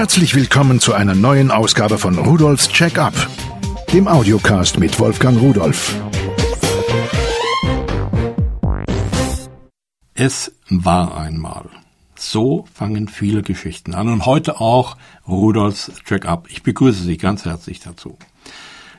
Herzlich willkommen zu einer neuen Ausgabe von Rudolfs Check-up, dem Audiocast mit Wolfgang Rudolf. Es war einmal. So fangen viele Geschichten an und heute auch Rudolfs Check-up. Ich begrüße Sie ganz herzlich dazu.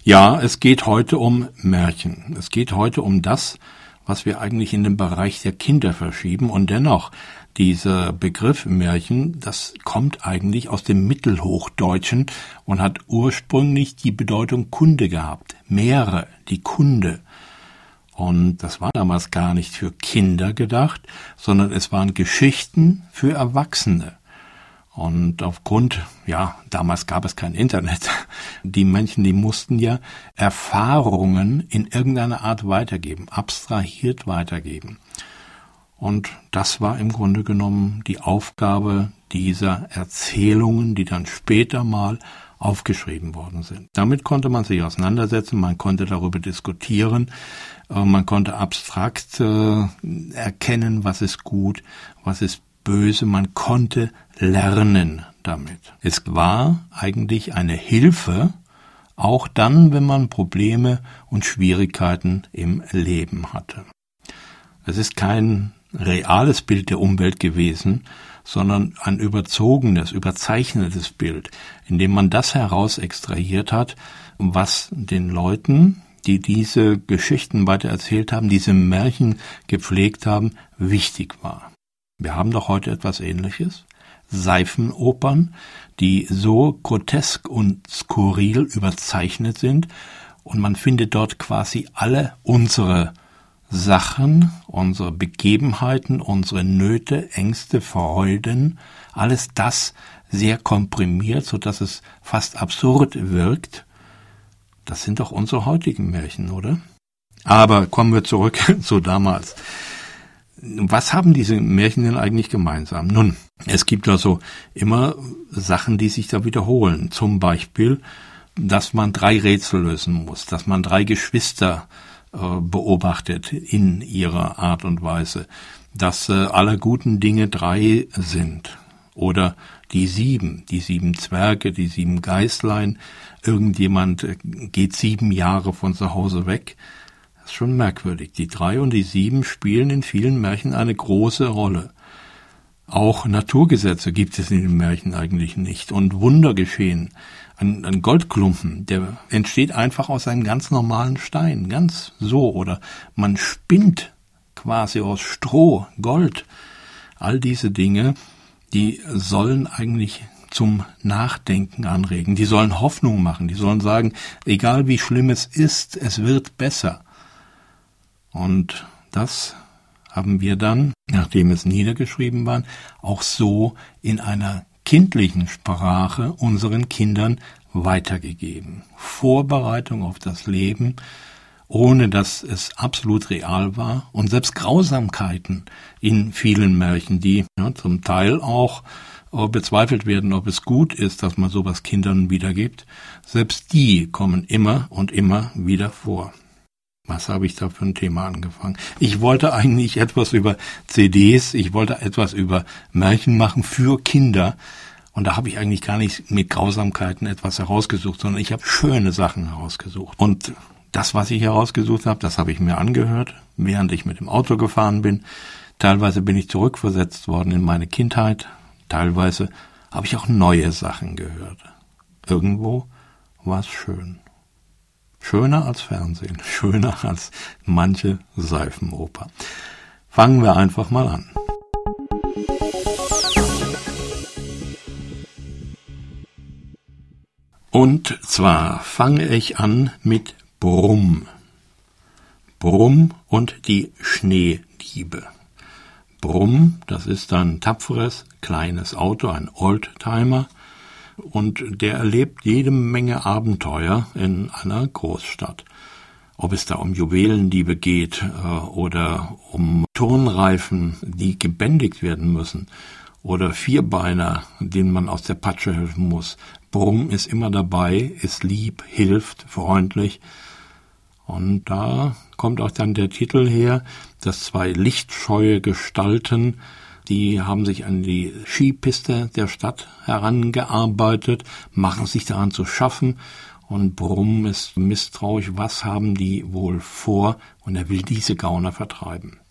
Ja, es geht heute um Märchen. Es geht heute um das, was wir eigentlich in den Bereich der Kinder verschieben und dennoch dieser Begriff Märchen, das kommt eigentlich aus dem Mittelhochdeutschen und hat ursprünglich die Bedeutung Kunde gehabt. Meere, die Kunde. Und das war damals gar nicht für Kinder gedacht, sondern es waren Geschichten für Erwachsene. Und aufgrund, ja, damals gab es kein Internet. Die Menschen, die mussten ja Erfahrungen in irgendeiner Art weitergeben, abstrahiert weitergeben. Und das war im Grunde genommen die Aufgabe dieser Erzählungen, die dann später mal aufgeschrieben worden sind. Damit konnte man sich auseinandersetzen, man konnte darüber diskutieren, äh, man konnte abstrakt äh, erkennen, was ist gut, was ist böse, man konnte lernen damit. Es war eigentlich eine Hilfe, auch dann, wenn man Probleme und Schwierigkeiten im Leben hatte. Es ist kein reales Bild der Umwelt gewesen, sondern ein überzogenes, überzeichnetes Bild, in dem man das heraus extrahiert hat, was den Leuten, die diese Geschichten weiter erzählt haben, diese Märchen gepflegt haben, wichtig war. Wir haben doch heute etwas Ähnliches. Seifenopern, die so grotesk und skurril überzeichnet sind, und man findet dort quasi alle unsere Sachen, unsere Begebenheiten, unsere Nöte, Ängste, Freuden, alles das sehr komprimiert, so dass es fast absurd wirkt. Das sind doch unsere heutigen Märchen, oder? Aber kommen wir zurück zu damals. Was haben diese Märchen denn eigentlich gemeinsam? Nun, es gibt also immer Sachen, die sich da wiederholen. Zum Beispiel, dass man drei Rätsel lösen muss, dass man drei Geschwister äh, beobachtet in ihrer Art und Weise, dass äh, aller guten Dinge drei sind. Oder die sieben, die sieben Zwerge, die sieben Geißlein, irgendjemand äh, geht sieben Jahre von zu Hause weg, ist schon merkwürdig. Die drei und die sieben spielen in vielen Märchen eine große Rolle. Auch Naturgesetze gibt es in den Märchen eigentlich nicht und Wunder geschehen. Ein, ein, Goldklumpen, der entsteht einfach aus einem ganz normalen Stein, ganz so. Oder man spinnt quasi aus Stroh Gold. All diese Dinge, die sollen eigentlich zum Nachdenken anregen. Die sollen Hoffnung machen. Die sollen sagen, egal wie schlimm es ist, es wird besser. Und das haben wir dann, nachdem es niedergeschrieben war, auch so in einer kindlichen Sprache unseren Kindern weitergegeben. Vorbereitung auf das Leben, ohne dass es absolut real war und selbst Grausamkeiten in vielen Märchen, die ja, zum Teil auch äh, bezweifelt werden, ob es gut ist, dass man sowas Kindern wiedergibt, selbst die kommen immer und immer wieder vor. Was habe ich da für ein Thema angefangen? Ich wollte eigentlich etwas über CDs, ich wollte etwas über Märchen machen für Kinder. Und da habe ich eigentlich gar nicht mit Grausamkeiten etwas herausgesucht, sondern ich habe schöne Sachen herausgesucht. Und das, was ich herausgesucht habe, das habe ich mir angehört, während ich mit dem Auto gefahren bin. Teilweise bin ich zurückversetzt worden in meine Kindheit. Teilweise habe ich auch neue Sachen gehört. Irgendwo war es schön. Schöner als Fernsehen, schöner als manche Seifenoper. Fangen wir einfach mal an. Und zwar fange ich an mit Brumm. Brumm und die Schneediebe. Brumm, das ist ein tapferes, kleines Auto, ein Oldtimer, und der erlebt jede Menge Abenteuer in einer Großstadt. Ob es da um Juwelendiebe geht äh, oder um Turnreifen, die gebändigt werden müssen, oder Vierbeiner, denen man aus der Patsche helfen muss. Brumm ist immer dabei, ist lieb, hilft, freundlich. Und da kommt auch dann der Titel her, dass zwei lichtscheue Gestalten die haben sich an die Skipiste der Stadt herangearbeitet, machen sich daran zu schaffen und Brumm ist misstrauisch, was haben die wohl vor und er will diese Gauner vertreiben.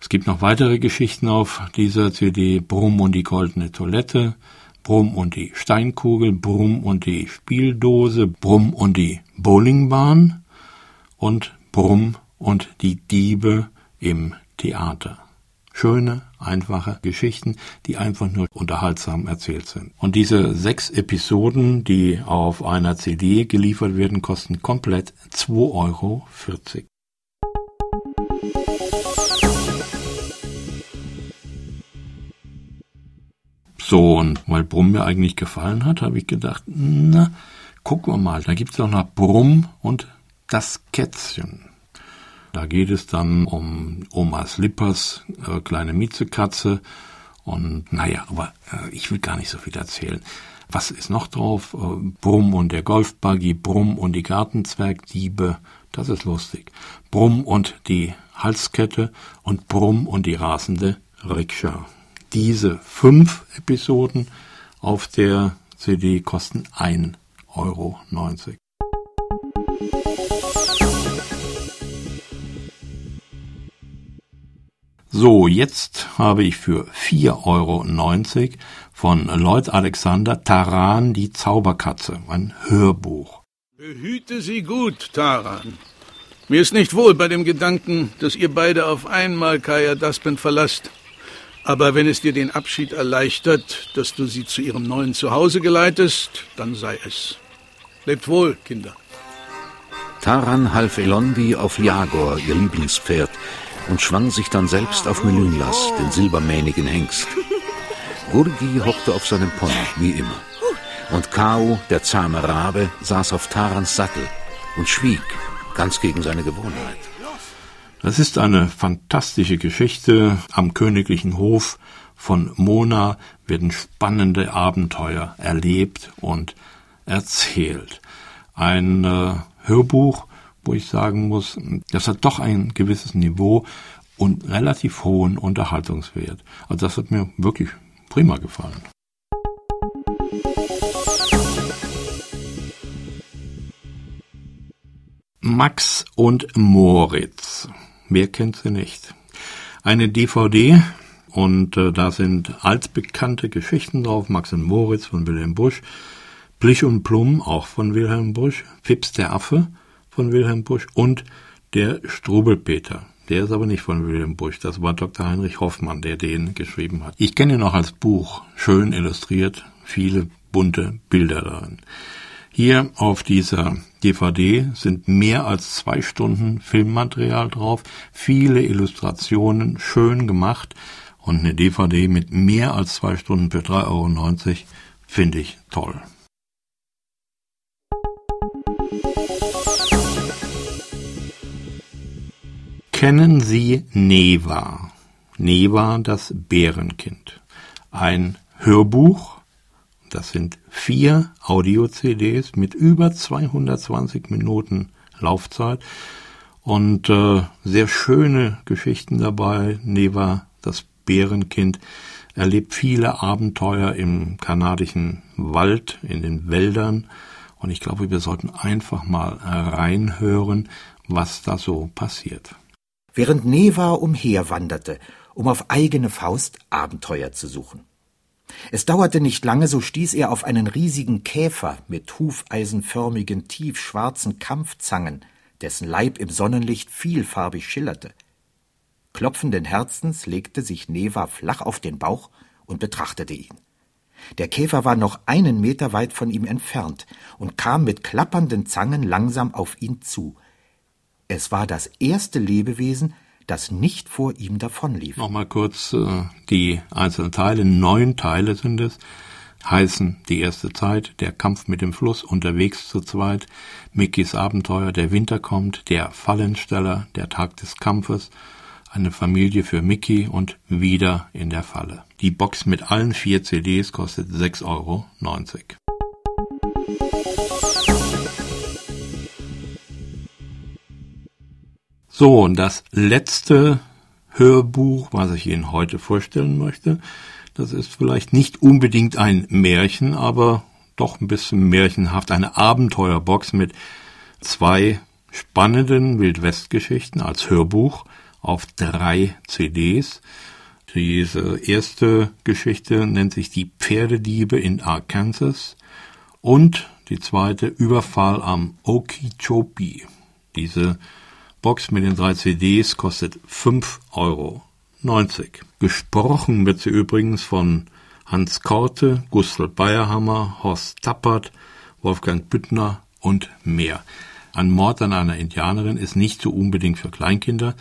Es gibt noch weitere Geschichten auf dieser CD, Brumm und die goldene Toilette, Brumm und die Steinkugel, Brumm und die Spieldose, Brumm und die Bowlingbahn und Brumm und die Diebe im Theater. Schöne, einfache Geschichten, die einfach nur unterhaltsam erzählt sind. Und diese sechs Episoden, die auf einer CD geliefert werden, kosten komplett 2,40 Euro. So, und weil Brumm mir eigentlich gefallen hat, habe ich gedacht, na, gucken wir mal, da gibt es auch noch Brumm und das Kätzchen. Da geht es dann um Omas Lippers äh, kleine Miezekatze. Und naja, aber äh, ich will gar nicht so viel erzählen. Was ist noch drauf? Äh, Brumm und der Golfbuggy, Brumm und die Gartenzwergdiebe. Das ist lustig. Brumm und die Halskette und Brumm und die rasende Rikscha diese fünf Episoden auf der CD kosten 1,90 Euro. So, jetzt habe ich für 4,90 Euro von Lloyd Alexander Taran die Zauberkatze, ein Hörbuch. Behüte sie gut, Taran. Mir ist nicht wohl bei dem Gedanken, dass ihr beide auf einmal Kaya Daspen verlasst. Aber wenn es dir den Abschied erleichtert, dass du sie zu ihrem neuen Zuhause geleitest, dann sei es. Lebt wohl, Kinder. Taran half Elonvi auf Jagor, ihr Lieblingspferd, und schwang sich dann selbst auf Melynlas, den silbermähnigen Hengst. Gurgi hockte auf seinem Pony, wie immer. Und Kau, der zahme Rabe, saß auf Tarans Sattel und schwieg, ganz gegen seine Gewohnheit. Das ist eine fantastische Geschichte. Am königlichen Hof von Mona werden spannende Abenteuer erlebt und erzählt. Ein äh, Hörbuch, wo ich sagen muss, das hat doch ein gewisses Niveau und relativ hohen Unterhaltungswert. Also das hat mir wirklich prima gefallen. Max und Moritz. Wer kennt sie nicht? Eine DVD und äh, da sind altbekannte Geschichten drauf. Max und Moritz von Wilhelm Busch, Blich und Plum auch von Wilhelm Busch, Fips der Affe von Wilhelm Busch und der Strubelpeter. Der ist aber nicht von Wilhelm Busch, das war Dr. Heinrich Hoffmann, der den geschrieben hat. Ich kenne ihn noch als Buch, schön illustriert, viele bunte Bilder darin. Hier auf dieser DVD sind mehr als zwei Stunden Filmmaterial drauf, viele Illustrationen, schön gemacht und eine DVD mit mehr als zwei Stunden für 3,90 Euro finde ich toll. Kennen Sie Neva? Neva, das Bärenkind. Ein Hörbuch das sind vier Audio-CDs mit über 220 Minuten Laufzeit und äh, sehr schöne Geschichten dabei. Neva, das Bärenkind, erlebt viele Abenteuer im kanadischen Wald, in den Wäldern. Und ich glaube, wir sollten einfach mal reinhören, was da so passiert. Während Neva umherwanderte, um auf eigene Faust Abenteuer zu suchen. Es dauerte nicht lange, so stieß er auf einen riesigen Käfer mit hufeisenförmigen, tiefschwarzen Kampfzangen, dessen Leib im Sonnenlicht vielfarbig schillerte. Klopfenden Herzens legte sich Neva flach auf den Bauch und betrachtete ihn. Der Käfer war noch einen Meter weit von ihm entfernt und kam mit klappernden Zangen langsam auf ihn zu. Es war das erste Lebewesen, das nicht vor ihm davonlief. Nochmal kurz äh, die einzelnen Teile. Neun Teile sind es. Heißen die erste Zeit, der Kampf mit dem Fluss, unterwegs zu zweit, Mickys Abenteuer, der Winter kommt, der Fallensteller, der Tag des Kampfes, eine Familie für Mickey und wieder in der Falle. Die Box mit allen vier CDs kostet 6,90 Euro. So, und das letzte Hörbuch, was ich Ihnen heute vorstellen möchte. Das ist vielleicht nicht unbedingt ein Märchen, aber doch ein bisschen märchenhaft. Eine Abenteuerbox mit zwei spannenden Wildwestgeschichten als Hörbuch auf drei CDs. Diese erste Geschichte nennt sich Die Pferdediebe in Arkansas und die zweite Überfall am Okeechobee. Diese Box mit den drei CDs kostet 5,90 Euro. Gesprochen wird sie übrigens von Hans Korte, Gustl Bayerhammer, Horst Tappert, Wolfgang Büttner und mehr. Ein Mord an einer Indianerin ist nicht so unbedingt für Kleinkinder,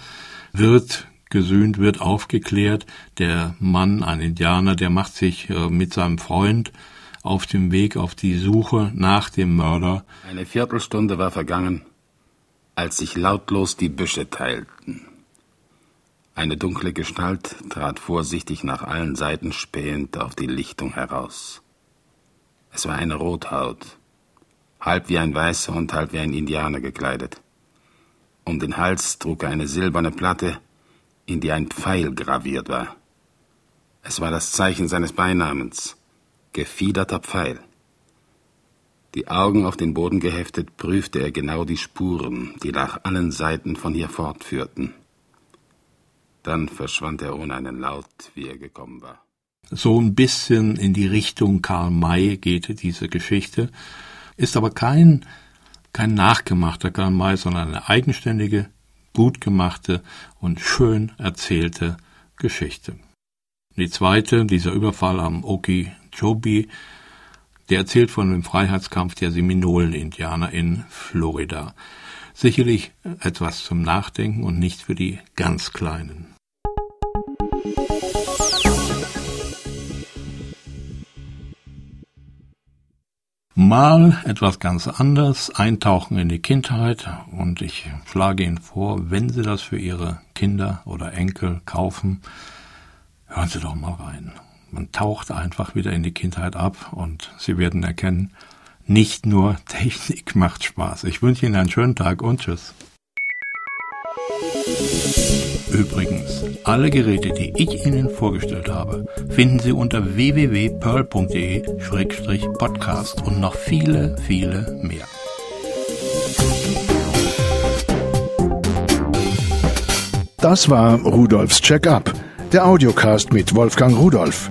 wird gesühnt, wird aufgeklärt. Der Mann, ein Indianer, der macht sich äh, mit seinem Freund auf dem Weg auf die Suche nach dem Mörder. Eine Viertelstunde war vergangen, als sich lautlos die Büsche teilten. Eine dunkle Gestalt trat vorsichtig nach allen Seiten spähend auf die Lichtung heraus. Es war eine Rothaut, halb wie ein Weißer und halb wie ein Indianer gekleidet. Um den Hals trug er eine silberne Platte, in die ein Pfeil graviert war. Es war das Zeichen seines Beinamens, gefiederter Pfeil. Die Augen auf den Boden geheftet, prüfte er genau die Spuren, die nach allen Seiten von hier fortführten. Dann verschwand er ohne einen Laut, wie er gekommen war. So ein bisschen in die Richtung Karl May geht diese Geschichte ist aber kein, kein nachgemachter Karl May, sondern eine eigenständige, gut gemachte und schön erzählte Geschichte. Die zweite, dieser Überfall am Okeechobee, der erzählt von dem Freiheitskampf der Seminolen-Indianer in Florida. Sicherlich etwas zum Nachdenken und nicht für die ganz Kleinen. Mal etwas ganz anderes, eintauchen in die Kindheit und ich schlage Ihnen vor, wenn Sie das für Ihre Kinder oder Enkel kaufen, hören Sie doch mal rein. Man taucht einfach wieder in die Kindheit ab und Sie werden erkennen, nicht nur Technik macht Spaß. Ich wünsche Ihnen einen schönen Tag und tschüss. Übrigens, alle Geräte, die ich Ihnen vorgestellt habe, finden Sie unter www.pearl.de-podcast und noch viele, viele mehr. Das war Rudolfs Check-up, der Audiocast mit Wolfgang Rudolf.